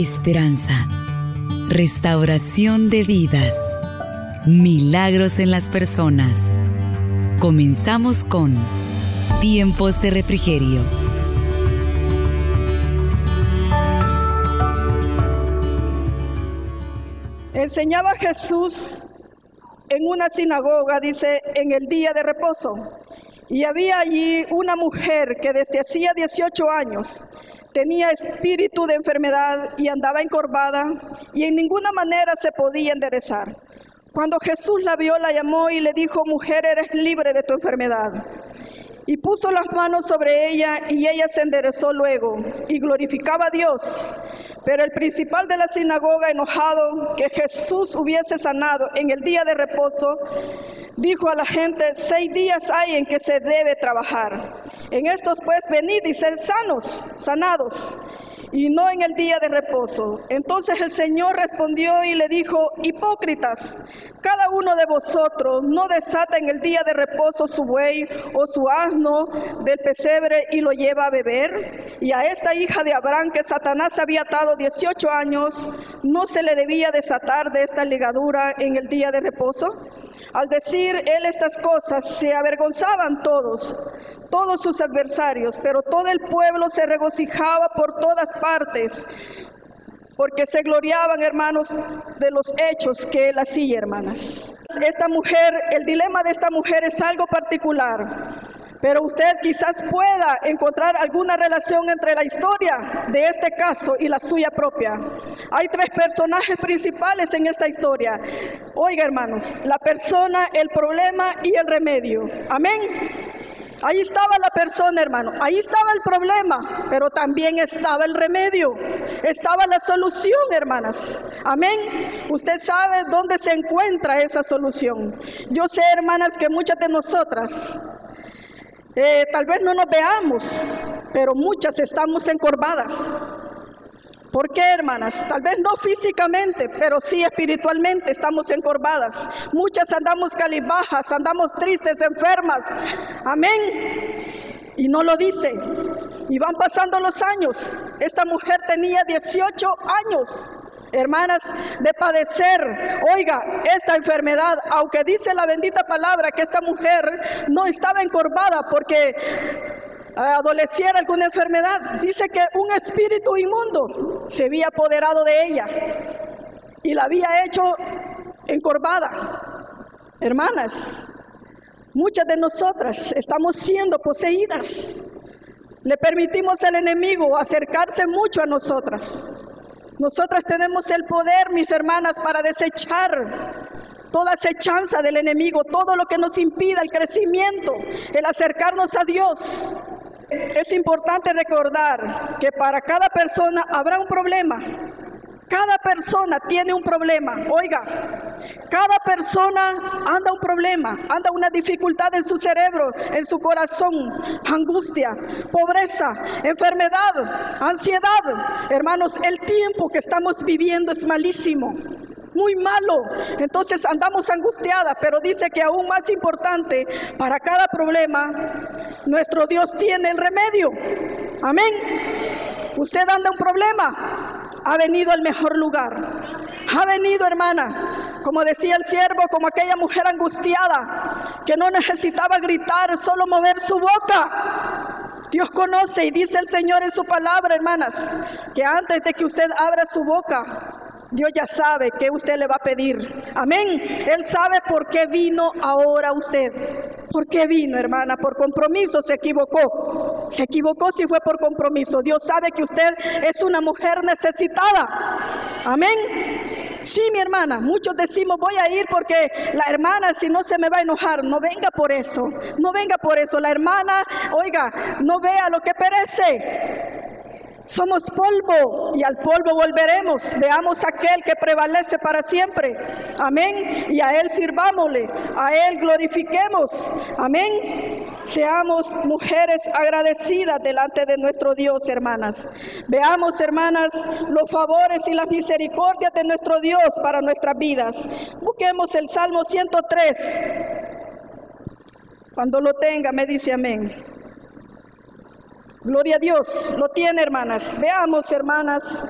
esperanza, restauración de vidas, milagros en las personas. Comenzamos con Tiempos de Refrigerio. Enseñaba Jesús en una sinagoga, dice, en el día de reposo. Y había allí una mujer que desde hacía 18 años tenía espíritu de enfermedad y andaba encorvada y en ninguna manera se podía enderezar. Cuando Jesús la vio, la llamó y le dijo, mujer, eres libre de tu enfermedad. Y puso las manos sobre ella y ella se enderezó luego y glorificaba a Dios. Pero el principal de la sinagoga, enojado que Jesús hubiese sanado en el día de reposo, dijo a la gente, seis días hay en que se debe trabajar. En estos pues venid y sed sanos, sanados, y no en el día de reposo. Entonces el Señor respondió y le dijo, hipócritas, cada uno de vosotros no desata en el día de reposo su buey o su asno del pesebre y lo lleva a beber. Y a esta hija de Abraham que Satanás había atado 18 años, ¿no se le debía desatar de esta ligadura en el día de reposo? Al decir él estas cosas, se avergonzaban todos, todos sus adversarios, pero todo el pueblo se regocijaba por todas partes, porque se gloriaban, hermanos, de los hechos que él hacía, hermanas. Esta mujer, el dilema de esta mujer es algo particular. Pero usted quizás pueda encontrar alguna relación entre la historia de este caso y la suya propia. Hay tres personajes principales en esta historia. Oiga, hermanos, la persona, el problema y el remedio. Amén. Ahí estaba la persona, hermano. Ahí estaba el problema, pero también estaba el remedio. Estaba la solución, hermanas. Amén. Usted sabe dónde se encuentra esa solución. Yo sé, hermanas, que muchas de nosotras eh, tal vez no nos veamos, pero muchas estamos encorvadas. ¿Por qué, hermanas? Tal vez no físicamente, pero sí espiritualmente estamos encorvadas. Muchas andamos calibajas, andamos tristes, enfermas. Amén. Y no lo dice. Y van pasando los años. Esta mujer tenía 18 años hermanas, de padecer, oiga, esta enfermedad, aunque dice la bendita palabra que esta mujer no estaba encorvada porque adoleciera alguna enfermedad, dice que un espíritu inmundo se había apoderado de ella y la había hecho encorvada. Hermanas, muchas de nosotras estamos siendo poseídas. Le permitimos al enemigo acercarse mucho a nosotras. Nosotras tenemos el poder, mis hermanas, para desechar toda acechanza del enemigo, todo lo que nos impida el crecimiento, el acercarnos a Dios. Es importante recordar que para cada persona habrá un problema. Cada persona tiene un problema. Oiga, cada persona anda un problema, anda una dificultad en su cerebro, en su corazón, angustia, pobreza, enfermedad, ansiedad. Hermanos, el tiempo que estamos viviendo es malísimo muy malo. Entonces andamos angustiadas, pero dice que aún más importante, para cada problema, nuestro Dios tiene el remedio. Amén. Usted anda un problema, ha venido al mejor lugar. Ha venido, hermana, como decía el siervo, como aquella mujer angustiada, que no necesitaba gritar, solo mover su boca. Dios conoce y dice el Señor en su palabra, hermanas, que antes de que usted abra su boca, Dios ya sabe qué usted le va a pedir. Amén. Él sabe por qué vino ahora usted. ¿Por qué vino, hermana? Por compromiso se equivocó. Se equivocó si fue por compromiso. Dios sabe que usted es una mujer necesitada. Amén. Sí, mi hermana, muchos decimos voy a ir porque la hermana si no se me va a enojar, no venga por eso, no venga por eso. La hermana, oiga, no vea lo que perece. Somos polvo y al polvo volveremos. Veamos aquel que prevalece para siempre. Amén. Y a Él sirvámosle, a Él glorifiquemos. Amén. Seamos mujeres agradecidas delante de nuestro Dios, hermanas. Veamos, hermanas, los favores y las misericordias de nuestro Dios para nuestras vidas. Busquemos el Salmo 103. Cuando lo tenga, me dice amén. Gloria a Dios, lo tiene hermanas. Veamos hermanas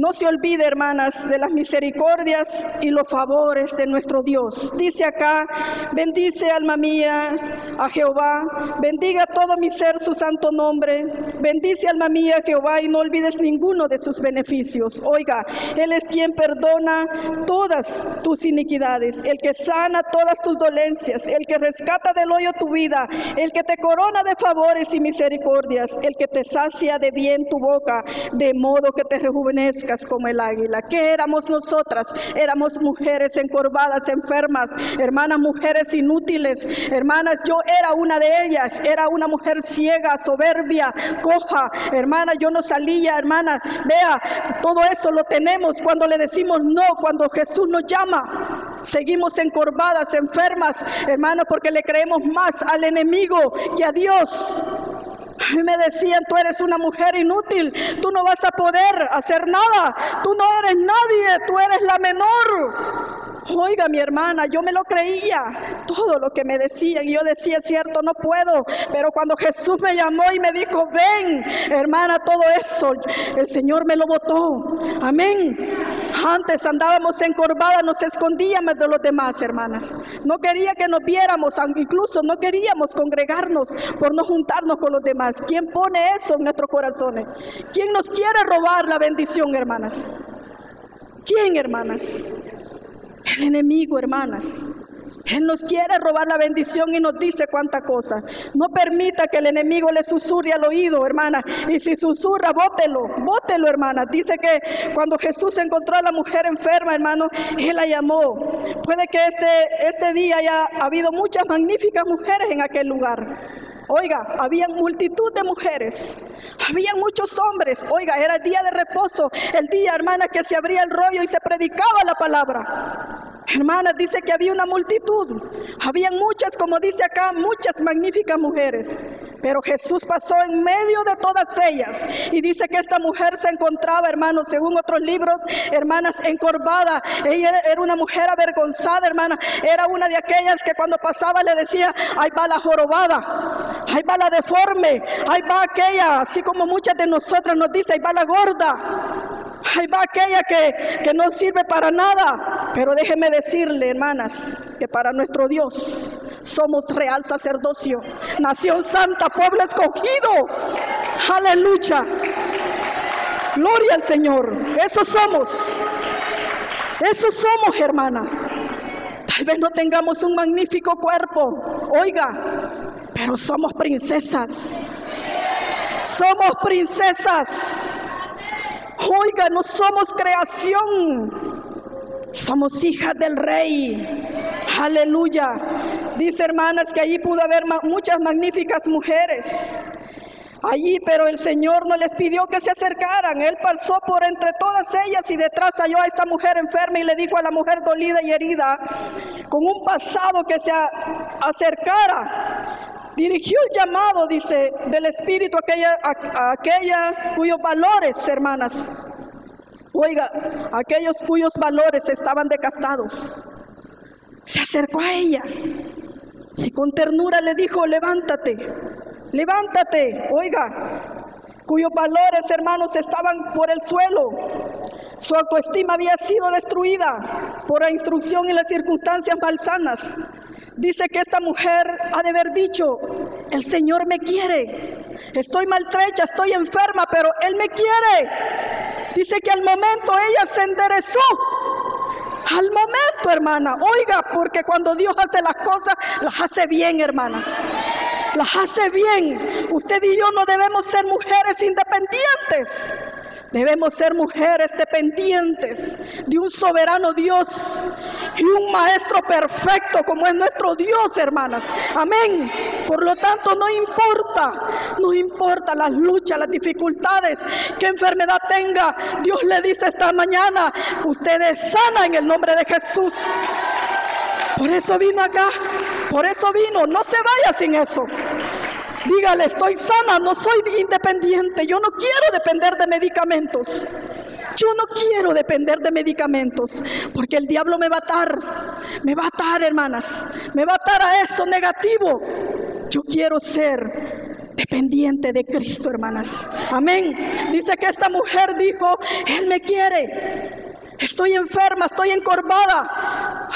No se olvide, hermanas, de las misericordias y los favores de nuestro Dios. Dice acá, bendice alma mía a Jehová, bendiga todo mi ser su santo nombre, bendice alma mía a Jehová y no olvides ninguno de sus beneficios. Oiga, Él es quien perdona todas tus iniquidades, el que sana todas tus dolencias, el que rescata del hoyo tu vida, el que te corona de favores y misericordias, el que te sacia de bien tu boca, de modo que te rejuvenezca como el águila. ¿Qué éramos nosotras? Éramos mujeres encorvadas, enfermas, hermanas, mujeres inútiles. Hermanas, yo era una de ellas. Era una mujer ciega, soberbia, coja. Hermana, yo no salía, hermana. Vea, todo eso lo tenemos cuando le decimos no, cuando Jesús nos llama. Seguimos encorvadas, enfermas, hermana, porque le creemos más al enemigo que a Dios. Me decían, tú eres una mujer inútil, tú no vas a poder hacer nada, tú no eres nadie, tú eres la menor. Oiga, mi hermana, yo me lo creía, todo lo que me decían. Yo decía, cierto, no puedo. Pero cuando Jesús me llamó y me dijo, ven, hermana, todo eso, el Señor me lo botó. Amén. Antes andábamos encorvadas, nos escondíamos de los demás, hermanas. No quería que nos viéramos, incluso no queríamos congregarnos por no juntarnos con los demás. ¿Quién pone eso en nuestros corazones? ¿Quién nos quiere robar la bendición, hermanas? ¿Quién, hermanas? El enemigo, hermanas. Él nos quiere robar la bendición y nos dice cuánta cosa. No permita que el enemigo le susurre al oído, hermana. Y si susurra, bótelo, bótelo, hermana. Dice que cuando Jesús encontró a la mujer enferma, hermano, Él la llamó. Puede que este, este día haya habido muchas magníficas mujeres en aquel lugar. Oiga, había multitud de mujeres, había muchos hombres. Oiga, era el día de reposo, el día, hermana, que se abría el rollo y se predicaba la palabra. Hermanas, dice que había una multitud. Había muchas, como dice acá, muchas magníficas mujeres. Pero Jesús pasó en medio de todas ellas. Y dice que esta mujer se encontraba, hermanos, según otros libros, hermanas, encorvada. Ella era una mujer avergonzada, hermana. Era una de aquellas que cuando pasaba le decía, ahí va la jorobada, ahí va la deforme, ahí va aquella, así como muchas de nosotras nos dice, ahí va la gorda. Ahí va aquella que, que no sirve para nada. Pero déjeme decirle, hermanas, que para nuestro Dios somos real sacerdocio, nación santa, pueblo escogido. Aleluya. Gloria al Señor. Eso somos. Eso somos, hermana. Tal vez no tengamos un magnífico cuerpo. Oiga, pero somos princesas. Somos princesas. Oiga, no somos creación, somos hijas del rey. Aleluya. Dice hermanas que allí pudo haber muchas magníficas mujeres. Allí, pero el Señor no les pidió que se acercaran. Él pasó por entre todas ellas y detrás halló a esta mujer enferma y le dijo a la mujer dolida y herida, con un pasado que se acercara dirigió el llamado, dice, del Espíritu a, aquellas cuyos valores, hermanas, oiga, aquellos cuyos valores estaban decastados. Se acercó a ella y con ternura le dijo, levántate, levántate, oiga, cuyos valores, hermanos, estaban por el suelo. Su autoestima había sido destruida por la instrucción y las circunstancias malsanas. Dice que esta mujer ha de haber dicho, el Señor me quiere. Estoy maltrecha, estoy enferma, pero Él me quiere. Dice que al momento ella se enderezó. Al momento, hermana. Oiga, porque cuando Dios hace las cosas, las hace bien, hermanas. Las hace bien. Usted y yo no debemos ser mujeres independientes. Debemos ser mujeres dependientes de un soberano Dios y un maestro perfecto como es nuestro Dios, hermanas. Amén. Por lo tanto, no importa, no importa las luchas, las dificultades, qué enfermedad tenga. Dios le dice esta mañana, usted es sana en el nombre de Jesús. Por eso vino acá, por eso vino, no se vaya sin eso. Dígale, estoy sana, no soy independiente, yo no quiero depender de medicamentos. Yo no quiero depender de medicamentos, porque el diablo me va a atar, me va a atar, hermanas, me va a atar a eso negativo. Yo quiero ser dependiente de Cristo, hermanas. Amén. Dice que esta mujer dijo, Él me quiere. Estoy enferma, estoy encorvada.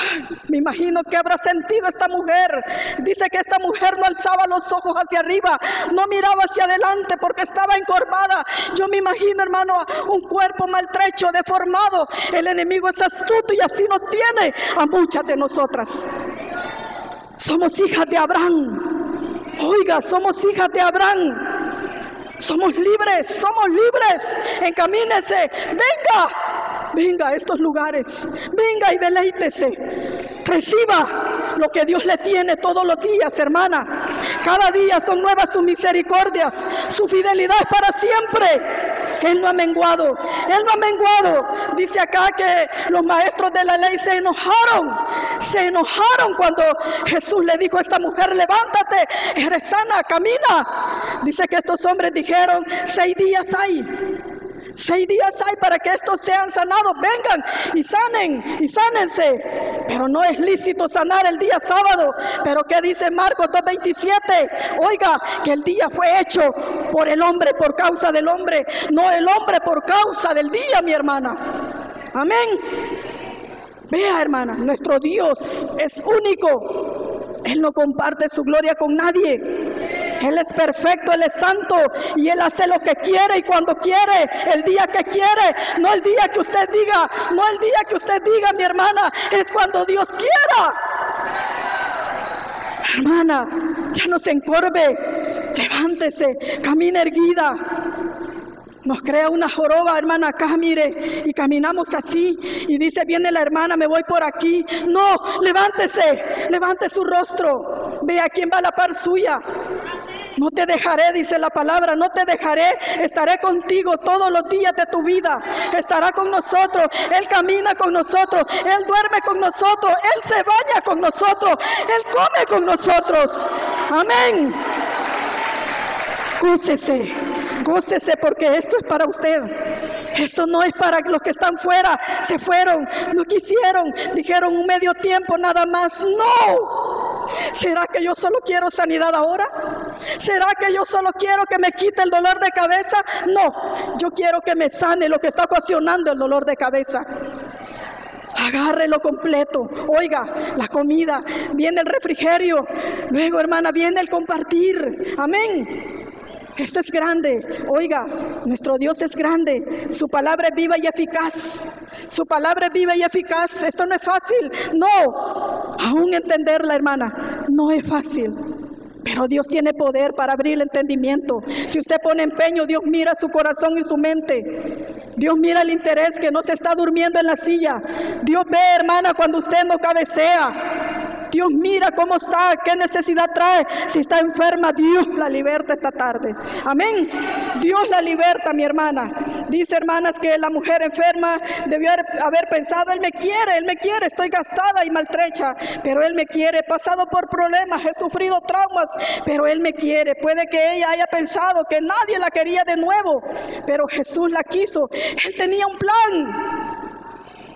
Me imagino que habrá sentido esta mujer. Dice que esta mujer no alzaba los ojos hacia arriba, no miraba hacia adelante porque estaba encorvada. Yo me imagino, hermano, un cuerpo maltrecho, deformado. El enemigo es astuto y así nos tiene a muchas de nosotras. Somos hijas de Abraham. Oiga, somos hijas de Abraham. Somos libres, somos libres. Encamínese, venga, venga a estos lugares. Venga y deleítese. Reciba lo que Dios le tiene todos los días, hermana. Cada día son nuevas sus misericordias. Su fidelidad es para siempre. Él no ha menguado. Él no ha menguado. Dice acá que los maestros de la ley se enojaron. Se enojaron cuando Jesús le dijo a esta mujer, levántate, eres sana, camina. Dice que estos hombres dijeron, seis días hay. Seis días hay para que estos sean sanados. Vengan y sanen y sánense. Pero no es lícito sanar el día sábado. Pero ¿qué dice Marcos 2.27? Oiga, que el día fue hecho por el hombre, por causa del hombre. No el hombre por causa del día, mi hermana. Amén. Vea, hermana, nuestro Dios es único. Él no comparte su gloria con nadie. Él es perfecto, Él es santo y Él hace lo que quiere y cuando quiere, el día que quiere, no el día que usted diga, no el día que usted diga, mi hermana, es cuando Dios quiera. Hermana, ya no se encorve, levántese, camina erguida. Nos crea una joroba, hermana, acá, mire, y caminamos así. Y dice, viene la hermana, me voy por aquí. No, levántese, levante su rostro. Vea quién va a la par suya. No te dejaré, dice la palabra, no te dejaré, estaré contigo todos los días de tu vida. Estará con nosotros, Él camina con nosotros, Él duerme con nosotros, Él se baña con nosotros, Él come con nosotros. Amén. Gócese, gócese porque esto es para usted. Esto no es para los que están fuera, se fueron, no quisieron, dijeron un medio tiempo nada más. No. ¿Será que yo solo quiero sanidad ahora? ¿Será que yo solo quiero que me quite el dolor de cabeza? No, yo quiero que me sane lo que está ocasionando el dolor de cabeza. Agárrelo completo. Oiga, la comida, viene el refrigerio. Luego, hermana, viene el compartir. Amén. Esto es grande. Oiga, nuestro Dios es grande. Su palabra es viva y eficaz. Su palabra es viva y eficaz. Esto no es fácil. No. Aún entenderla, hermana, no es fácil. Pero Dios tiene poder para abrir el entendimiento. Si usted pone empeño, Dios mira su corazón y su mente. Dios mira el interés que no se está durmiendo en la silla. Dios ve, hermana, cuando usted no cabecea. Dios mira cómo está, qué necesidad trae. Si está enferma, Dios la liberta esta tarde. Amén. Dios la liberta, mi hermana. Dice, hermanas, que la mujer enferma debió haber pensado, Él me quiere, Él me quiere, estoy gastada y maltrecha, pero Él me quiere, he pasado por problemas, he sufrido traumas, pero Él me quiere. Puede que ella haya pensado que nadie la quería de nuevo, pero Jesús la quiso. Él tenía un plan.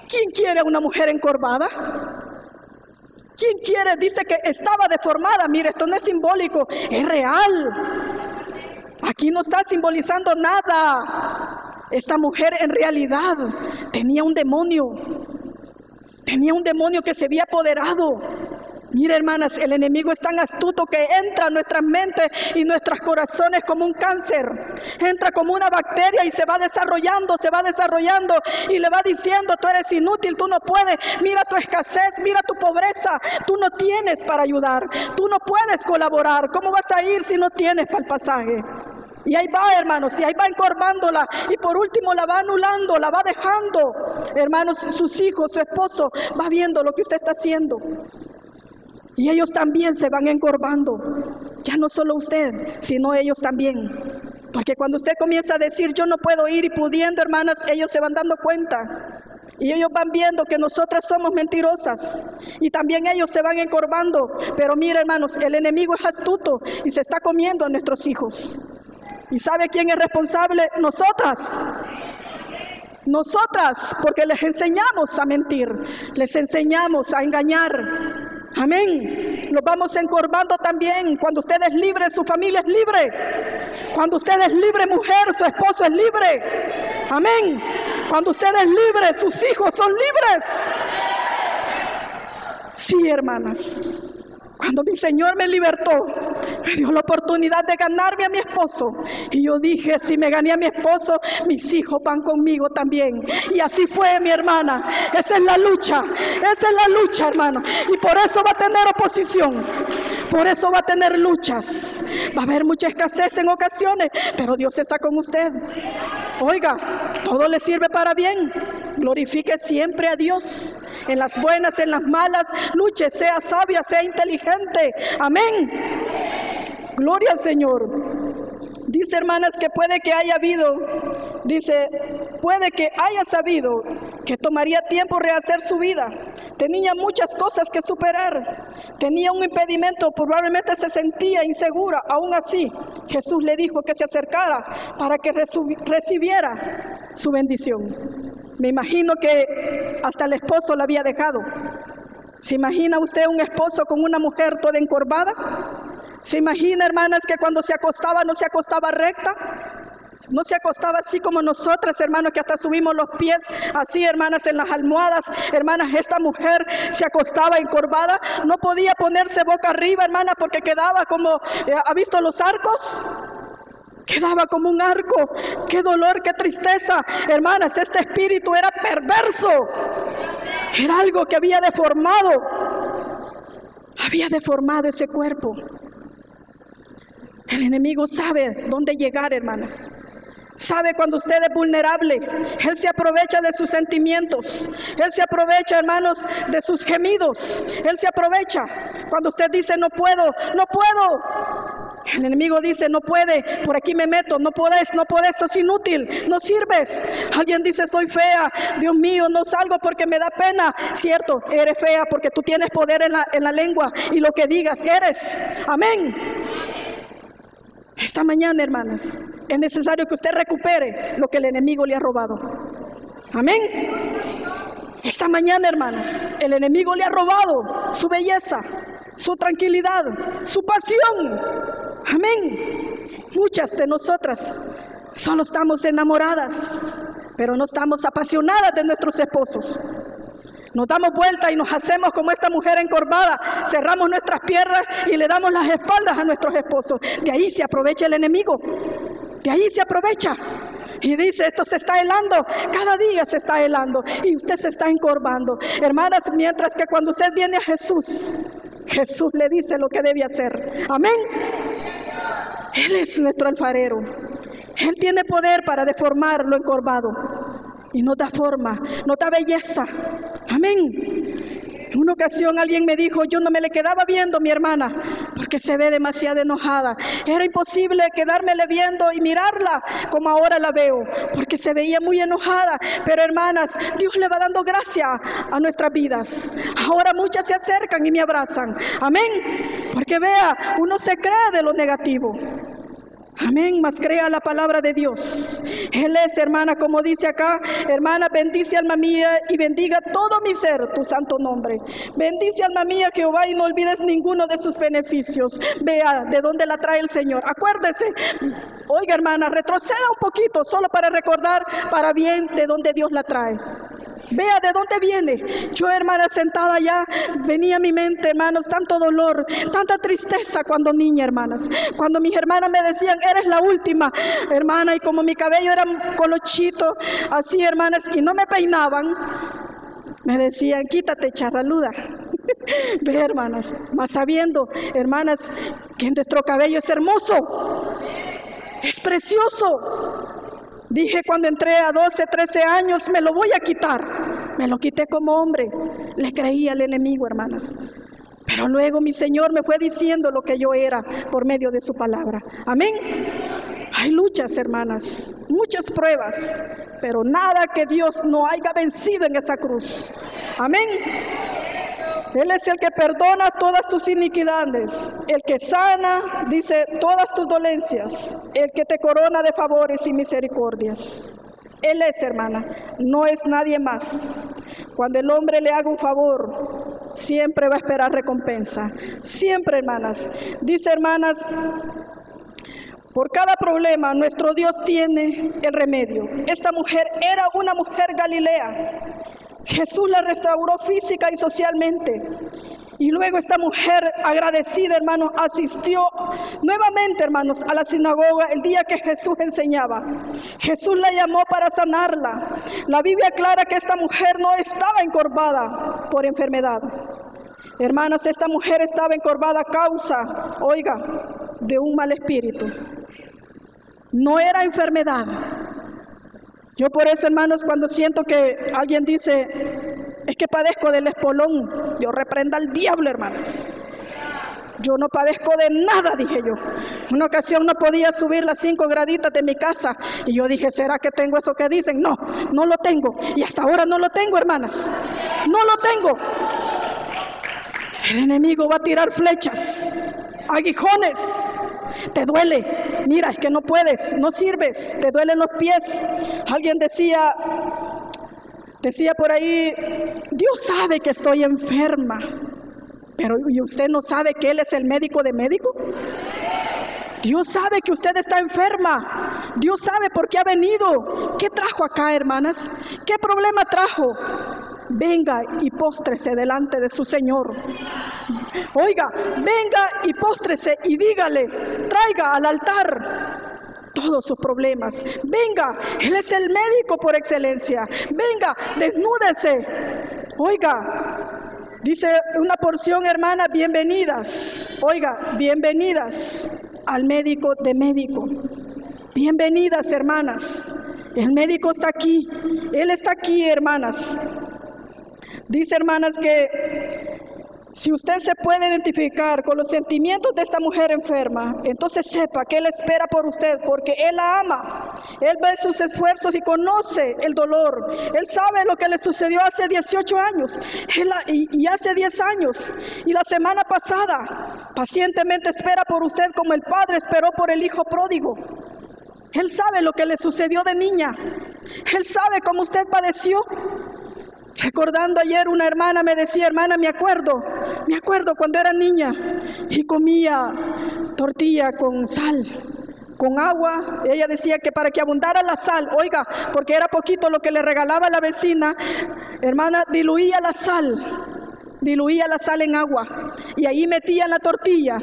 ¿Quién quiere a una mujer encorvada? ¿Quién quiere? Dice que estaba deformada. Mire, esto no es simbólico, es real. Aquí no está simbolizando nada. Esta mujer en realidad tenía un demonio. Tenía un demonio que se había apoderado. Mire, hermanas, el enemigo es tan astuto que entra en nuestras mentes y nuestros corazones como un cáncer. Entra como una bacteria y se va desarrollando, se va desarrollando y le va diciendo, tú eres inútil, tú no puedes, mira tu escasez, mira tu pobreza, tú no tienes para ayudar, tú no puedes colaborar. ¿Cómo vas a ir si no tienes para el pasaje? Y ahí va, hermanos, y ahí va encorvándola. Y por último la va anulando, la va dejando. Hermanos, sus hijos, su esposo, va viendo lo que usted está haciendo. Y ellos también se van encorvando. Ya no solo usted, sino ellos también. Porque cuando usted comienza a decir, yo no puedo ir y pudiendo, hermanas, ellos se van dando cuenta. Y ellos van viendo que nosotras somos mentirosas. Y también ellos se van encorvando. Pero mire, hermanos, el enemigo es astuto y se está comiendo a nuestros hijos. ¿Y sabe quién es responsable? Nosotras. Nosotras, porque les enseñamos a mentir, les enseñamos a engañar, Amén. Los vamos encorvando también. Cuando usted es libre, su familia es libre. Cuando usted es libre, mujer, su esposo es libre. Amén. Cuando usted es libre, sus hijos son libres. Sí, hermanas. Cuando mi Señor me libertó, me dio la oportunidad de ganarme a mi esposo. Y yo dije, si me gané a mi esposo, mis hijos van conmigo también. Y así fue, mi hermana. Esa es la lucha. Esa es la lucha, hermano. Y por eso va a tener oposición. Por eso va a tener luchas. Va a haber mucha escasez en ocasiones, pero Dios está con usted. Oiga, todo le sirve para bien. Glorifique siempre a Dios en las buenas, en las malas, luche, sea sabia, sea inteligente. Amén. Gloria al Señor. Dice hermanas que puede que haya habido, dice, puede que haya sabido que tomaría tiempo rehacer su vida. Tenía muchas cosas que superar. Tenía un impedimento, probablemente se sentía insegura. Aún así, Jesús le dijo que se acercara para que recibiera su bendición. Me imagino que hasta el esposo la había dejado. ¿Se imagina usted un esposo con una mujer toda encorvada? ¿Se imagina, hermanas, que cuando se acostaba no se acostaba recta? No se acostaba así como nosotras, hermanos, que hasta subimos los pies así, hermanas, en las almohadas. Hermanas, esta mujer se acostaba encorvada. No podía ponerse boca arriba, hermana, porque quedaba como, eh, ¿ha visto los arcos? Quedaba como un arco. Qué dolor, qué tristeza. Hermanas, este espíritu era perverso. Era algo que había deformado. Había deformado ese cuerpo. El enemigo sabe dónde llegar, hermanas. Sabe cuando usted es vulnerable. Él se aprovecha de sus sentimientos. Él se aprovecha, hermanos, de sus gemidos. Él se aprovecha. Cuando usted dice, no puedo, no puedo. El enemigo dice, no puede, por aquí me meto, no puedes, no puedes, sos inútil, no sirves. Alguien dice, soy fea, Dios mío, no salgo porque me da pena. Cierto, eres fea porque tú tienes poder en la, en la lengua y lo que digas eres. Amén. Esta mañana, hermanas, es necesario que usted recupere lo que el enemigo le ha robado. Amén. Esta mañana, hermanas, el enemigo le ha robado su belleza, su tranquilidad, su pasión. Amén. Muchas de nosotras solo estamos enamoradas, pero no estamos apasionadas de nuestros esposos. Nos damos vuelta y nos hacemos como esta mujer encorvada. Cerramos nuestras piernas y le damos las espaldas a nuestros esposos. De ahí se aprovecha el enemigo. De ahí se aprovecha. Y dice, esto se está helando, cada día se está helando y usted se está encorvando. Hermanas, mientras que cuando usted viene a Jesús, Jesús le dice lo que debe hacer. Amén. Él es nuestro alfarero. Él tiene poder para deformar lo encorvado. Y no da forma, no da belleza. Amén. En una ocasión alguien me dijo, yo no me le quedaba viendo mi hermana porque se ve demasiado enojada. Era imposible quedármele viendo y mirarla como ahora la veo porque se veía muy enojada. Pero hermanas, Dios le va dando gracia a nuestras vidas. Ahora muchas se acercan y me abrazan. Amén. Porque vea, uno se cree de lo negativo. Amén, más crea la palabra de Dios. Él es, hermana, como dice acá, hermana, bendice alma mía y bendiga todo mi ser tu santo nombre. Bendice alma mía Jehová y no olvides ninguno de sus beneficios. Vea de dónde la trae el Señor. Acuérdese, oiga hermana, retroceda un poquito solo para recordar para bien de dónde Dios la trae. Vea de dónde viene. Yo, hermana, sentada allá, venía a mi mente, hermanos, tanto dolor, tanta tristeza cuando niña, hermanas. Cuando mis hermanas me decían, eres la última, hermana, y como mi cabello era colochito, así, hermanas, y no me peinaban, me decían, quítate, charraluda. Ve, hermanas, más sabiendo, hermanas, que nuestro cabello es hermoso, es precioso. Dije cuando entré a 12, 13 años, me lo voy a quitar. Me lo quité como hombre. Le creí al enemigo, hermanas. Pero luego mi Señor me fue diciendo lo que yo era por medio de su palabra. Amén. Hay luchas, hermanas, muchas pruebas, pero nada que Dios no haya vencido en esa cruz. Amén. Él es el que perdona todas tus iniquidades, el que sana, dice, todas tus dolencias, el que te corona de favores y misericordias. Él es, hermana, no es nadie más. Cuando el hombre le haga un favor, siempre va a esperar recompensa. Siempre, hermanas. Dice, hermanas, por cada problema nuestro Dios tiene el remedio. Esta mujer era una mujer galilea. Jesús la restauró física y socialmente. Y luego esta mujer agradecida, hermanos, asistió nuevamente, hermanos, a la sinagoga el día que Jesús enseñaba. Jesús la llamó para sanarla. La Biblia aclara que esta mujer no estaba encorvada por enfermedad. Hermanos, esta mujer estaba encorvada a causa, oiga, de un mal espíritu. No era enfermedad. Yo por eso, hermanos, cuando siento que alguien dice, es que padezco del espolón. Dios reprenda al diablo, hermanos. Yo no padezco de nada, dije yo. Una ocasión no podía subir las cinco graditas de mi casa. Y yo dije, ¿será que tengo eso que dicen? No, no lo tengo. Y hasta ahora no lo tengo, hermanas. No lo tengo. El enemigo va a tirar flechas, aguijones. Te duele. Mira, es que no puedes, no sirves. Te duelen los pies. Alguien decía, Decía por ahí, Dios sabe que estoy enferma, pero ¿y usted no sabe que Él es el médico de médico? Dios sabe que usted está enferma. Dios sabe por qué ha venido. ¿Qué trajo acá, hermanas? ¿Qué problema trajo? Venga y póstrese delante de su Señor. Oiga, venga y póstrese y dígale, traiga al altar todos sus problemas. Venga, Él es el médico por excelencia. Venga, desnúdese. Oiga, dice una porción hermana, bienvenidas. Oiga, bienvenidas al médico de médico. Bienvenidas hermanas. El médico está aquí. Él está aquí, hermanas. Dice hermanas que si usted se puede identificar con los sentimientos de esta mujer enferma, entonces sepa que Él espera por usted porque Él la ama. Él ve sus esfuerzos y conoce el dolor. Él sabe lo que le sucedió hace 18 años y, y hace 10 años. Y la semana pasada pacientemente espera por usted como el Padre esperó por el Hijo pródigo. Él sabe lo que le sucedió de niña. Él sabe cómo usted padeció. Recordando ayer una hermana me decía, hermana, me acuerdo, me acuerdo cuando era niña y comía tortilla con sal, con agua. Ella decía que para que abundara la sal, oiga, porque era poquito lo que le regalaba la vecina, hermana, diluía la sal, diluía la sal en agua y ahí metía la tortilla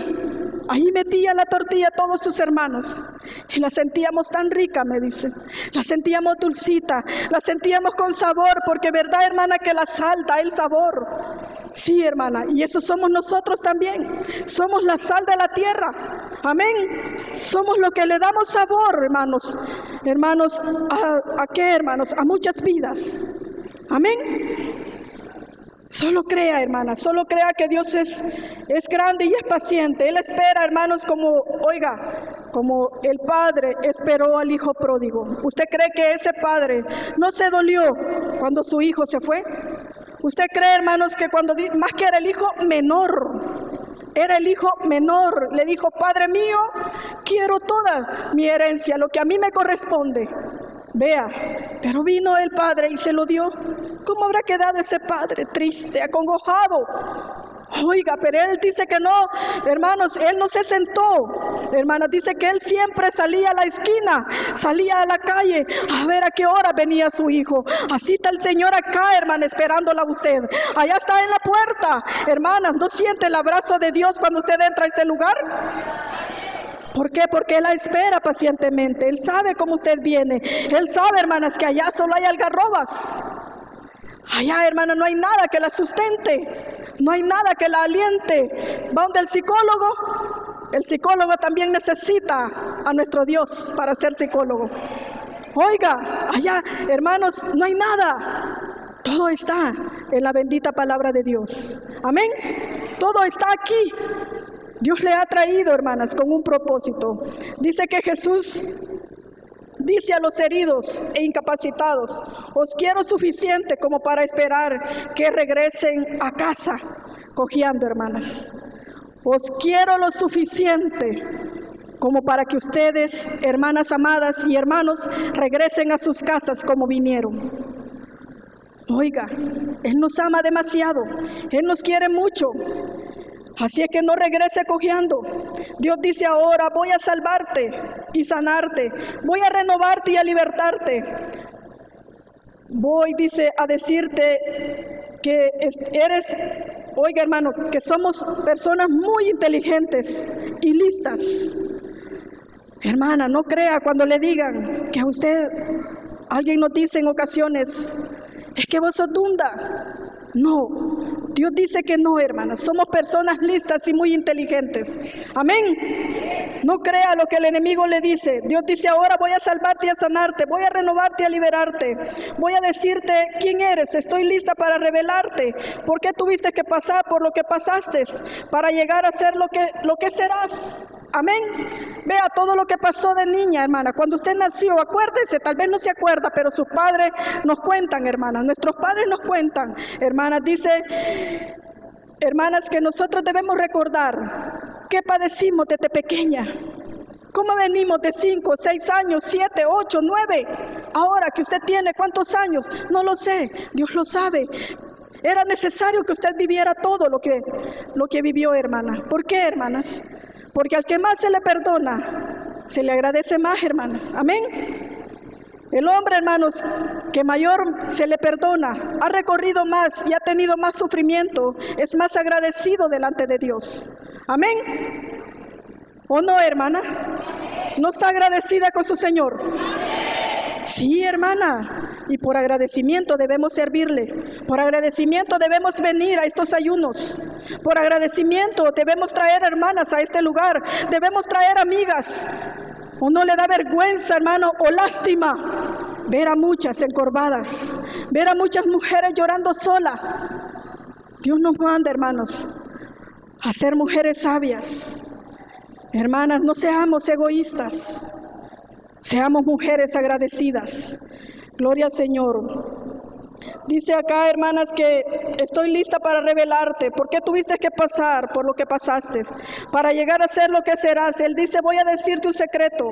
Ahí metía la tortilla a todos sus hermanos. Y la sentíamos tan rica, me dice. La sentíamos dulcita, la sentíamos con sabor, porque verdad, hermana, que la sal da el sabor. Sí, hermana, y eso somos nosotros también. Somos la sal de la tierra. Amén. Somos lo que le damos sabor, hermanos. Hermanos, ¿a, a qué, hermanos? A muchas vidas. Amén. Solo crea, hermana, solo crea que Dios es, es grande y es paciente. Él espera, hermanos, como, oiga, como el padre esperó al hijo pródigo. ¿Usted cree que ese padre no se dolió cuando su hijo se fue? ¿Usted cree, hermanos, que cuando, más que era el hijo menor, era el hijo menor, le dijo, Padre mío, quiero toda mi herencia, lo que a mí me corresponde. Vea, pero vino el padre y se lo dio. ¿Cómo habrá quedado ese padre triste, acongojado? Oiga, pero él dice que no, hermanos, él no se sentó. Hermanas, dice que él siempre salía a la esquina, salía a la calle a ver a qué hora venía su hijo. Así está el Señor acá, hermana, esperándola a usted. Allá está en la puerta. Hermanas, ¿no siente el abrazo de Dios cuando usted entra a este lugar? ¿Por qué? Porque Él la espera pacientemente. Él sabe cómo usted viene. Él sabe, hermanas, que allá solo hay algarrobas. Allá, hermana, no hay nada que la sustente. No hay nada que la aliente. Va donde el psicólogo. El psicólogo también necesita a nuestro Dios para ser psicólogo. Oiga, allá, hermanos, no hay nada. Todo está en la bendita palabra de Dios. Amén. Todo está aquí. Dios le ha traído, hermanas, con un propósito. Dice que Jesús dice a los heridos e incapacitados, os quiero suficiente como para esperar que regresen a casa, cojeando, hermanas. Os quiero lo suficiente como para que ustedes, hermanas amadas y hermanos, regresen a sus casas como vinieron. Oiga, Él nos ama demasiado, Él nos quiere mucho. Así es que no regrese cojeando. Dios dice ahora, voy a salvarte y sanarte, voy a renovarte y a libertarte. Voy, dice, a decirte que eres, oiga hermano, que somos personas muy inteligentes y listas. Hermana, no crea cuando le digan que a usted, alguien nos dice en ocasiones, es que vos sos. No, Dios dice que no, hermanas. Somos personas listas y muy inteligentes. Amén. No crea lo que el enemigo le dice. Dios dice ahora voy a salvarte y a sanarte, voy a renovarte y a liberarte. Voy a decirte quién eres. Estoy lista para revelarte. ¿Por qué tuviste que pasar por lo que pasaste? Para llegar a ser lo que, lo que serás. Amén. Vea todo lo que pasó de niña, hermana. Cuando usted nació, acuérdese, tal vez no se acuerda, pero sus padres nos cuentan, hermana. Nuestros padres nos cuentan, hermanas. Dice, hermanas, que nosotros debemos recordar qué padecimos desde pequeña. ¿Cómo venimos de 5, 6 años, 7, 8, 9? Ahora que usted tiene cuántos años, no lo sé, Dios lo sabe. Era necesario que usted viviera todo lo que, lo que vivió, hermana. ¿Por qué, hermanas? Porque al que más se le perdona, se le agradece más, hermanas. Amén. El hombre, hermanos, que mayor se le perdona, ha recorrido más y ha tenido más sufrimiento, es más agradecido delante de Dios. Amén. ¿O no, hermana? ¿No está agradecida con su Señor? Sí, hermana. Y por agradecimiento debemos servirle. Por agradecimiento debemos venir a estos ayunos. Por agradecimiento debemos traer hermanas a este lugar. Debemos traer amigas. ¿O no le da vergüenza, hermano, o lástima ver a muchas encorvadas? Ver a muchas mujeres llorando sola. Dios nos manda, hermanos, a ser mujeres sabias. Hermanas, no seamos egoístas. Seamos mujeres agradecidas. Gloria al Señor. Dice acá, hermanas, que estoy lista para revelarte. ¿Por qué tuviste que pasar por lo que pasaste? Para llegar a ser lo que serás. Él dice, voy a decirte un secreto.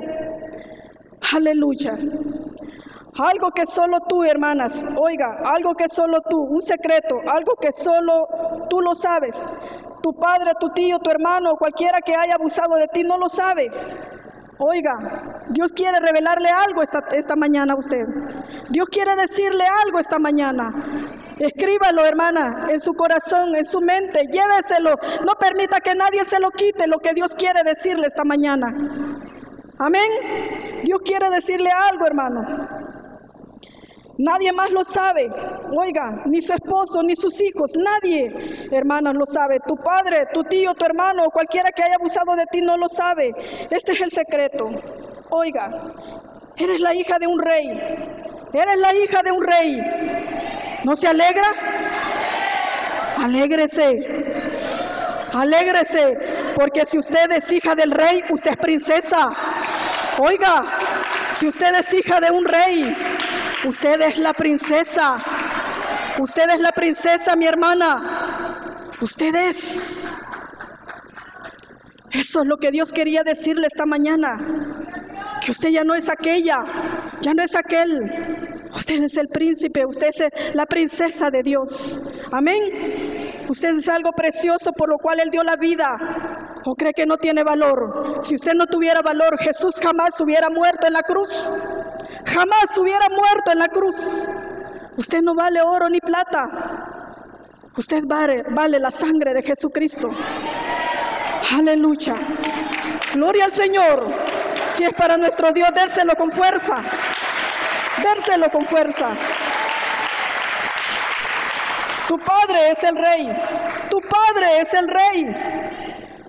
Aleluya. Algo que solo tú, hermanas, oiga, algo que solo tú, un secreto, algo que solo tú lo sabes. Tu padre, tu tío, tu hermano, cualquiera que haya abusado de ti no lo sabe. Oiga, Dios quiere revelarle algo esta, esta mañana a usted. Dios quiere decirle algo esta mañana. Escríbalo, hermana, en su corazón, en su mente, lléveselo. No permita que nadie se lo quite lo que Dios quiere decirle esta mañana. Amén. Dios quiere decirle algo, hermano. Nadie más lo sabe. Oiga, ni su esposo, ni sus hijos, nadie, hermanos, lo sabe. Tu padre, tu tío, tu hermano, cualquiera que haya abusado de ti no lo sabe. Este es el secreto. Oiga, eres la hija de un rey. Eres la hija de un rey. ¿No se alegra? Alégrese. Alégrese, porque si usted es hija del rey, usted es princesa. Oiga, si usted es hija de un rey, Usted es la princesa. Usted es la princesa, mi hermana. Usted es. Eso es lo que Dios quería decirle esta mañana. Que usted ya no es aquella, ya no es aquel. Usted es el príncipe, usted es la princesa de Dios. Amén. Usted es algo precioso por lo cual Él dio la vida. ¿O cree que no tiene valor? Si usted no tuviera valor, Jesús jamás hubiera muerto en la cruz jamás hubiera muerto en la cruz. Usted no vale oro ni plata. Usted vale, la sangre de Jesucristo. Aleluya. Gloria al Señor. Si es para nuestro Dios, dérselo con fuerza. Dérselo con fuerza. Tu padre es el rey. Tu padre es el rey.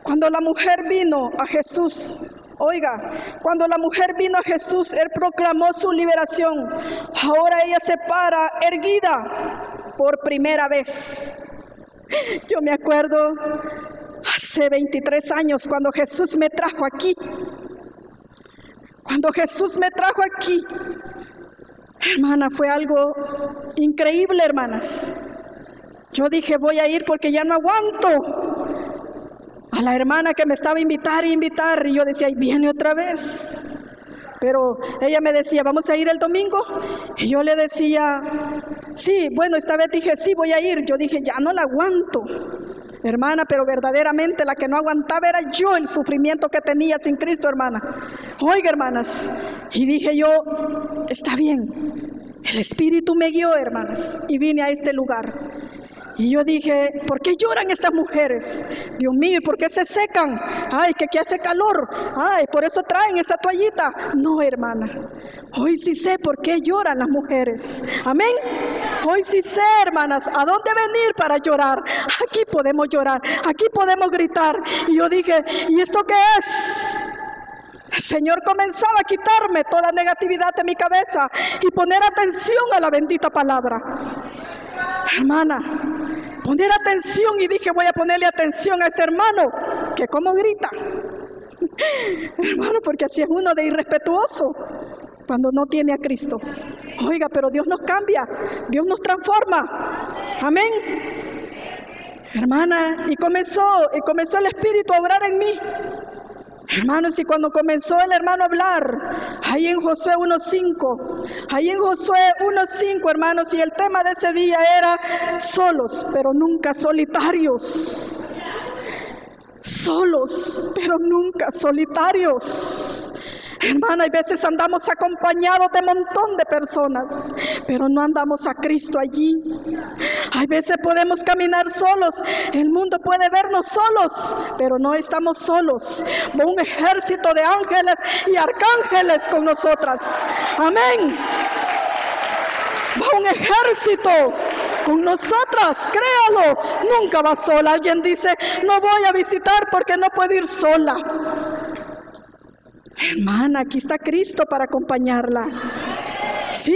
Cuando la mujer vino a Jesús, Oiga, cuando la mujer vino a Jesús, Él proclamó su liberación. Ahora ella se para erguida por primera vez. Yo me acuerdo hace 23 años cuando Jesús me trajo aquí. Cuando Jesús me trajo aquí, hermana, fue algo increíble, hermanas. Yo dije, voy a ir porque ya no aguanto a la hermana que me estaba a invitar y invitar. Y yo decía, ahí viene otra vez. Pero ella me decía, vamos a ir el domingo. Y yo le decía, sí, bueno, esta vez dije, sí, voy a ir. Yo dije, ya no la aguanto. Hermana, pero verdaderamente la que no aguantaba era yo el sufrimiento que tenía sin Cristo, hermana. Oiga, hermanas. Y dije yo, está bien. El Espíritu me guió, hermanas, y vine a este lugar. Y yo dije, ¿por qué lloran estas mujeres? Dios mío, ¿y por qué se secan? Ay, que aquí hace calor. Ay, por eso traen esa toallita. No, hermana. Hoy sí sé por qué lloran las mujeres. Amén. Hoy sí sé, hermanas, a dónde venir para llorar. Aquí podemos llorar, aquí podemos gritar. Y yo dije, ¿y esto qué es? El Señor comenzaba a quitarme toda negatividad de mi cabeza y poner atención a la bendita palabra. Hermana, poner atención y dije voy a ponerle atención a ese hermano que como grita. Hermano, porque así es uno de irrespetuoso cuando no tiene a Cristo. Oiga, pero Dios nos cambia, Dios nos transforma. Amén. Hermana, y comenzó, y comenzó el Espíritu a obrar en mí. Hermanos, y cuando comenzó el hermano a hablar, ahí en Josué 1.5, ahí en Josué 1.5, hermanos, y el tema de ese día era solos, pero nunca solitarios. Solos, pero nunca solitarios. Hermana, hay veces andamos acompañados de montón de personas, pero no andamos a Cristo allí. Hay veces podemos caminar solos, el mundo puede vernos solos, pero no estamos solos. Va un ejército de ángeles y arcángeles con nosotras. Amén. Va un ejército con nosotras, créalo, nunca va sola. Alguien dice, no voy a visitar porque no puedo ir sola. Hermana, aquí está Cristo para acompañarla. Sí.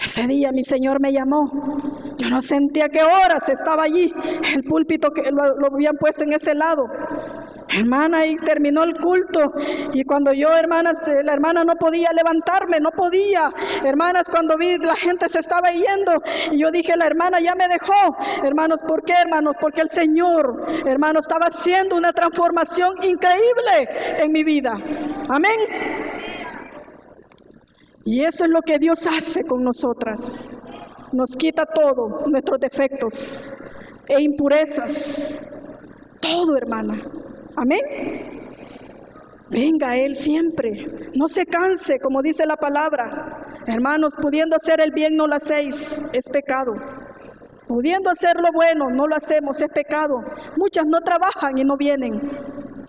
Ese día mi Señor me llamó. Yo no sentía qué horas estaba allí. El púlpito que lo, lo habían puesto en ese lado. Hermana, y terminó el culto. Y cuando yo, hermanas, la hermana no podía levantarme, no podía. Hermanas, cuando vi la gente se estaba yendo. Y yo dije, la hermana ya me dejó. Hermanos, ¿por qué, hermanos? Porque el Señor, hermanos, estaba haciendo una transformación increíble en mi vida. Amén. Y eso es lo que Dios hace con nosotras. Nos quita todo, nuestros defectos e impurezas. Todo, hermana. Amén. Venga Él siempre. No se canse, como dice la palabra. Hermanos, pudiendo hacer el bien no lo hacéis, es pecado. Pudiendo hacer lo bueno, no lo hacemos, es pecado. Muchas no trabajan y no vienen.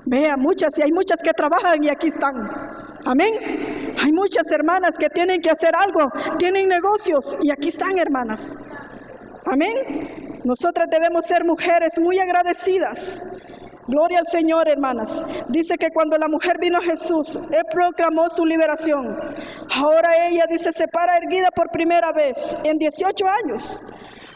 Vea, muchas, y hay muchas que trabajan y aquí están. Amén. Hay muchas hermanas que tienen que hacer algo, tienen negocios y aquí están, hermanas. Amén. Nosotras debemos ser mujeres muy agradecidas Gloria al Señor, hermanas. Dice que cuando la mujer vino a Jesús, Él proclamó su liberación. Ahora ella dice, se para erguida por primera vez en 18 años.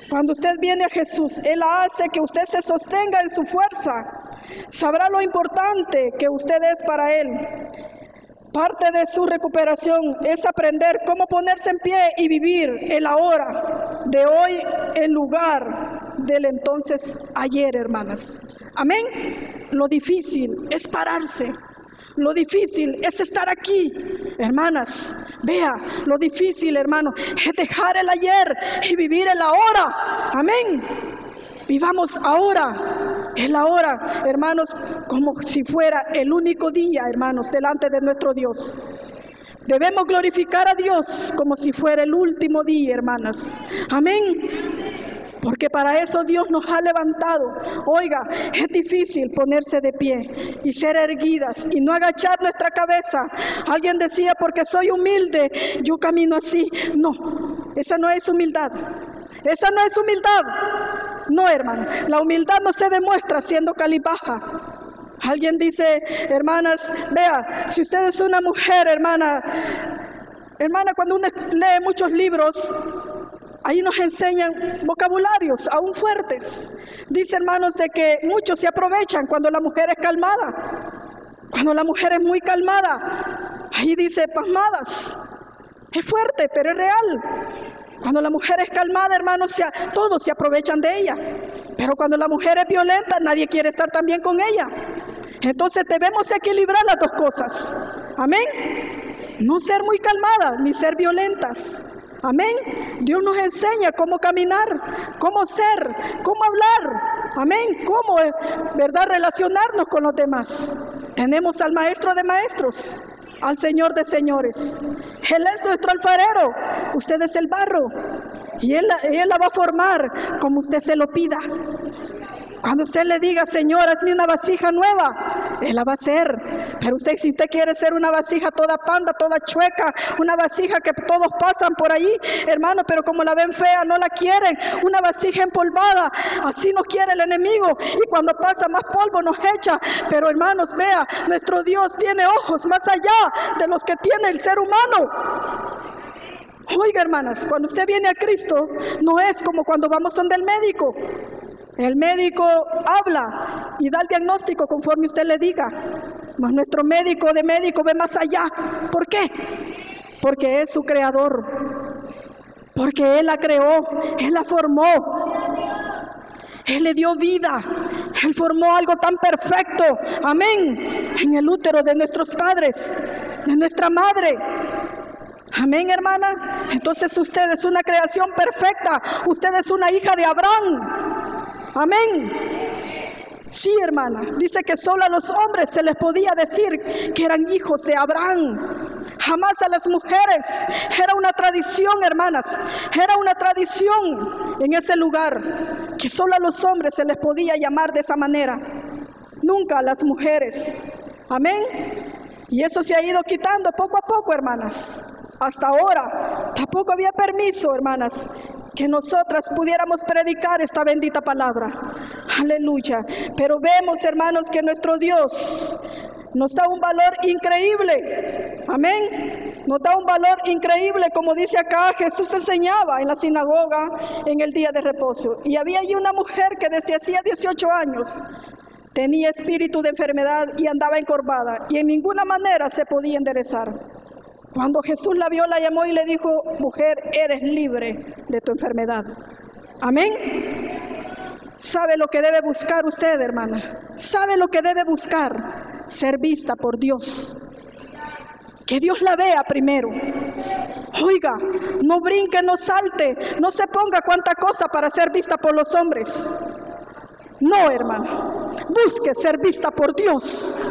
Cuando usted viene a Jesús, Él hace que usted se sostenga en su fuerza. Sabrá lo importante que usted es para Él. Parte de su recuperación es aprender cómo ponerse en pie y vivir el ahora de hoy en lugar del entonces ayer, hermanas. Amén. Lo difícil es pararse. Lo difícil es estar aquí, hermanas. Vea, lo difícil, hermano, es dejar el ayer y vivir el ahora. Amén. Vivamos ahora, el ahora, hermanos, como si fuera el único día, hermanos, delante de nuestro Dios. Debemos glorificar a Dios como si fuera el último día, hermanas. Amén. Porque para eso Dios nos ha levantado. Oiga, es difícil ponerse de pie y ser erguidas y no agachar nuestra cabeza. Alguien decía, porque soy humilde, yo camino así. No, esa no es humildad. Esa no es humildad. No, hermano. La humildad no se demuestra siendo calibaja. Alguien dice, hermanas, vea, si usted es una mujer, hermana, hermana, cuando uno lee muchos libros, ahí nos enseñan vocabularios aún fuertes. Dice, hermanos, de que muchos se aprovechan cuando la mujer es calmada. Cuando la mujer es muy calmada, ahí dice pasmadas. Es fuerte, pero es real. Cuando la mujer es calmada, hermanos, todos se aprovechan de ella. Pero cuando la mujer es violenta, nadie quiere estar también con ella. Entonces debemos equilibrar las dos cosas. Amén. No ser muy calmadas ni ser violentas. Amén. Dios nos enseña cómo caminar, cómo ser, cómo hablar. Amén. Cómo, eh, ¿verdad? Relacionarnos con los demás. Tenemos al Maestro de Maestros, al Señor de Señores. Él es nuestro alfarero. Usted es el barro. Y él, él la va a formar como usted se lo pida. Cuando usted le diga, Señor, hazme una vasija nueva, Él la va a hacer. Pero usted, si usted quiere ser una vasija toda panda, toda chueca, una vasija que todos pasan por ahí, hermano, pero como la ven fea, no la quieren, una vasija empolvada, así nos quiere el enemigo. Y cuando pasa más polvo nos echa. Pero hermanos, vea, nuestro Dios tiene ojos más allá de los que tiene el ser humano. Oiga, hermanas, cuando usted viene a Cristo, no es como cuando vamos donde el médico. El médico habla y da el diagnóstico conforme usted le diga. Mas nuestro médico de médico ve más allá. ¿Por qué? Porque es su creador. Porque Él la creó, Él la formó. Él le dio vida. Él formó algo tan perfecto. Amén. En el útero de nuestros padres, de nuestra madre. Amén, hermana. Entonces usted es una creación perfecta. Usted es una hija de Abraham. Amén. Sí, hermana. Dice que solo a los hombres se les podía decir que eran hijos de Abraham. Jamás a las mujeres. Era una tradición, hermanas. Era una tradición en ese lugar que solo a los hombres se les podía llamar de esa manera. Nunca a las mujeres. Amén. Y eso se ha ido quitando poco a poco, hermanas. Hasta ahora tampoco había permiso, hermanas, que nosotras pudiéramos predicar esta bendita palabra. Aleluya. Pero vemos, hermanos, que nuestro Dios nos da un valor increíble. Amén. Nos da un valor increíble, como dice acá, Jesús enseñaba en la sinagoga en el día de reposo. Y había allí una mujer que desde hacía 18 años tenía espíritu de enfermedad y andaba encorvada y en ninguna manera se podía enderezar. Cuando Jesús la vio, la llamó y le dijo, mujer, eres libre de tu enfermedad. Amén. ¿Sabe lo que debe buscar usted, hermana? ¿Sabe lo que debe buscar? Ser vista por Dios. Que Dios la vea primero. Oiga, no brinque, no salte, no se ponga cuanta cosa para ser vista por los hombres. No, hermana. Busque ser vista por Dios.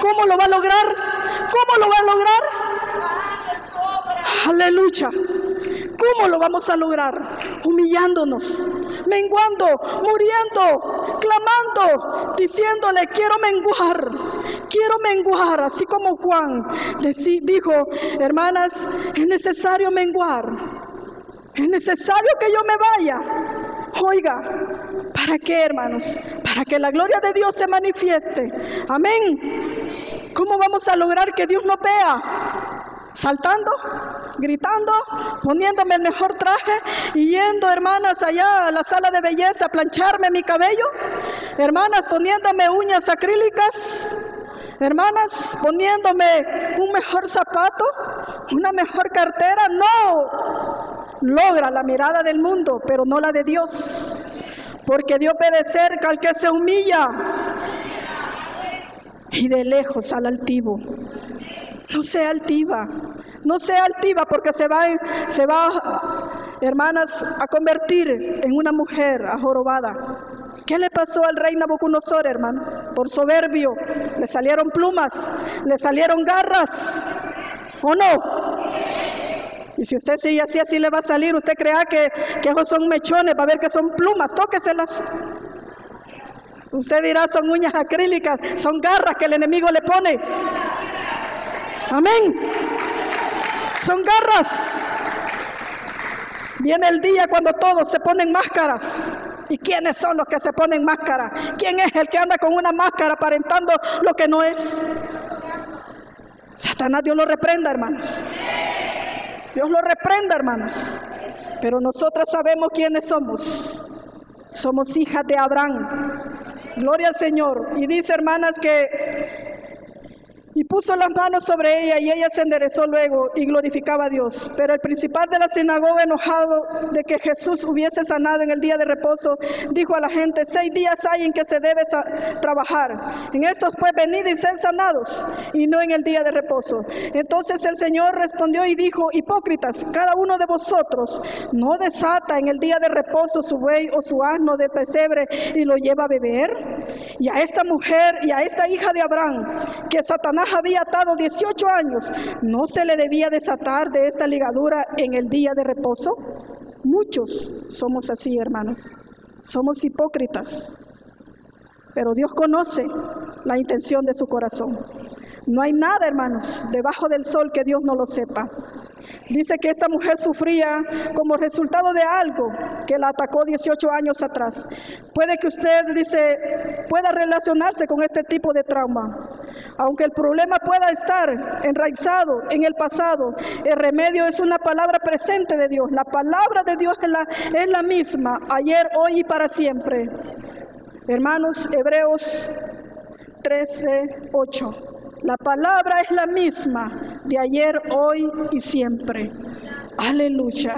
¿Cómo lo va a lograr? ¿Cómo lo va a lograr? Aleluya. ¿Cómo lo vamos a lograr? Humillándonos, menguando, muriendo, clamando, diciéndole, quiero menguar, quiero menguar, así como Juan dijo, hermanas, es necesario menguar, es necesario que yo me vaya. Oiga, ¿para qué, hermanos? Para que la gloria de Dios se manifieste. Amén. ¿Cómo vamos a lograr que Dios nos vea? Saltando, gritando, poniéndome el mejor traje y yendo, hermanas, allá a la sala de belleza a plancharme mi cabello, hermanas, poniéndome uñas acrílicas, hermanas, poniéndome un mejor zapato, una mejor cartera, no, logra la mirada del mundo, pero no la de Dios, porque Dios ve de cerca al que se humilla y de lejos al altivo. No sea altiva, no sea altiva porque se va, se va, hermanas, a convertir en una mujer ajorobada. ¿Qué le pasó al rey Nabucodonosor, hermano? Por soberbio, le salieron plumas, le salieron garras, ¿o no? Y si usted sigue así, así le va a salir. Usted crea que, que esos son mechones, va a ver que son plumas, tóqueselas. Usted dirá, son uñas acrílicas, son garras que el enemigo le pone. Amén. Son garras. Viene el día cuando todos se ponen máscaras. ¿Y quiénes son los que se ponen máscara? ¿Quién es el que anda con una máscara aparentando lo que no es? Satanás, Dios lo reprenda, hermanos. Dios lo reprenda, hermanos. Pero nosotros sabemos quiénes somos. Somos hijas de Abraham. Gloria al Señor. Y dice, hermanas, que y puso las manos sobre ella y ella se enderezó luego y glorificaba a Dios. Pero el principal de la sinagoga, enojado de que Jesús hubiese sanado en el día de reposo, dijo a la gente, seis días hay en que se debe trabajar. En estos pues venid y ser sanados y no en el día de reposo. Entonces el Señor respondió y dijo, hipócritas, cada uno de vosotros no desata en el día de reposo su buey o su asno de pesebre y lo lleva a beber. Y a esta mujer y a esta hija de Abraham, que Satanás había atado 18 años, ¿no se le debía desatar de esta ligadura en el día de reposo? Muchos somos así, hermanos. Somos hipócritas. Pero Dios conoce la intención de su corazón. No hay nada, hermanos, debajo del sol que Dios no lo sepa. Dice que esta mujer sufría como resultado de algo que la atacó 18 años atrás. Puede que usted, dice, pueda relacionarse con este tipo de trauma. Aunque el problema pueda estar enraizado en el pasado, el remedio es una palabra presente de Dios. La palabra de Dios es la, misma, ayer, hoy y para siempre. Hermanos, Hebreos 13, 8. La palabra es la misma de ayer, hoy y siempre. Aleluya.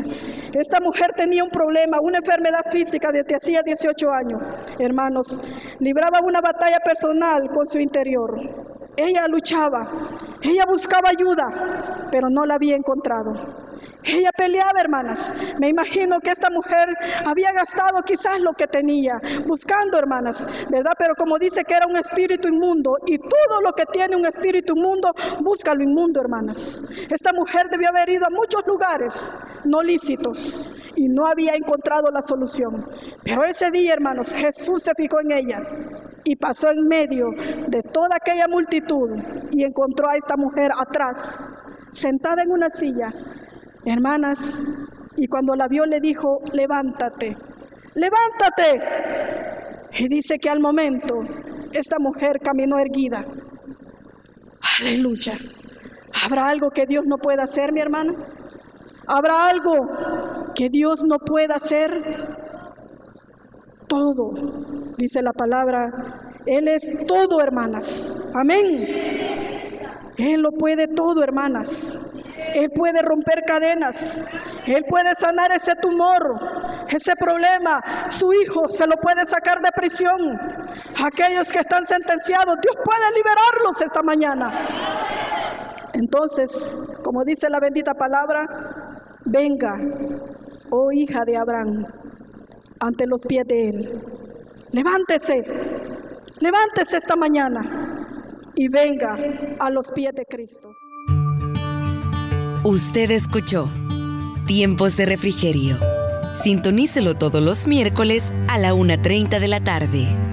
Esta mujer tenía un problema, una enfermedad física desde hacía 18 años. Hermanos, libraba una batalla personal con su interior. Ella luchaba, ella buscaba ayuda, pero no la había encontrado. Ella peleaba, hermanas. Me imagino que esta mujer había gastado quizás lo que tenía, buscando, hermanas, ¿verdad? Pero como dice que era un espíritu inmundo, y todo lo que tiene un espíritu inmundo, busca lo inmundo, hermanas. Esta mujer debió haber ido a muchos lugares no lícitos y no había encontrado la solución. Pero ese día, hermanos, Jesús se fijó en ella y pasó en medio de toda aquella multitud y encontró a esta mujer atrás, sentada en una silla. Hermanas, y cuando la vio le dijo, levántate, levántate. Y dice que al momento esta mujer caminó erguida. Aleluya. ¿Habrá algo que Dios no pueda hacer, mi hermano? ¿Habrá algo que Dios no pueda hacer? Todo, dice la palabra. Él es todo, hermanas. Amén. Él lo puede todo, hermanas. Él puede romper cadenas. Él puede sanar ese tumor, ese problema. Su hijo se lo puede sacar de prisión. Aquellos que están sentenciados, Dios puede liberarlos esta mañana. Entonces, como dice la bendita palabra, venga, oh hija de Abraham ante los pies de Él. Levántese, levántese esta mañana y venga a los pies de Cristo. Usted escuchó Tiempos de Refrigerio. Sintonícelo todos los miércoles a la 1.30 de la tarde.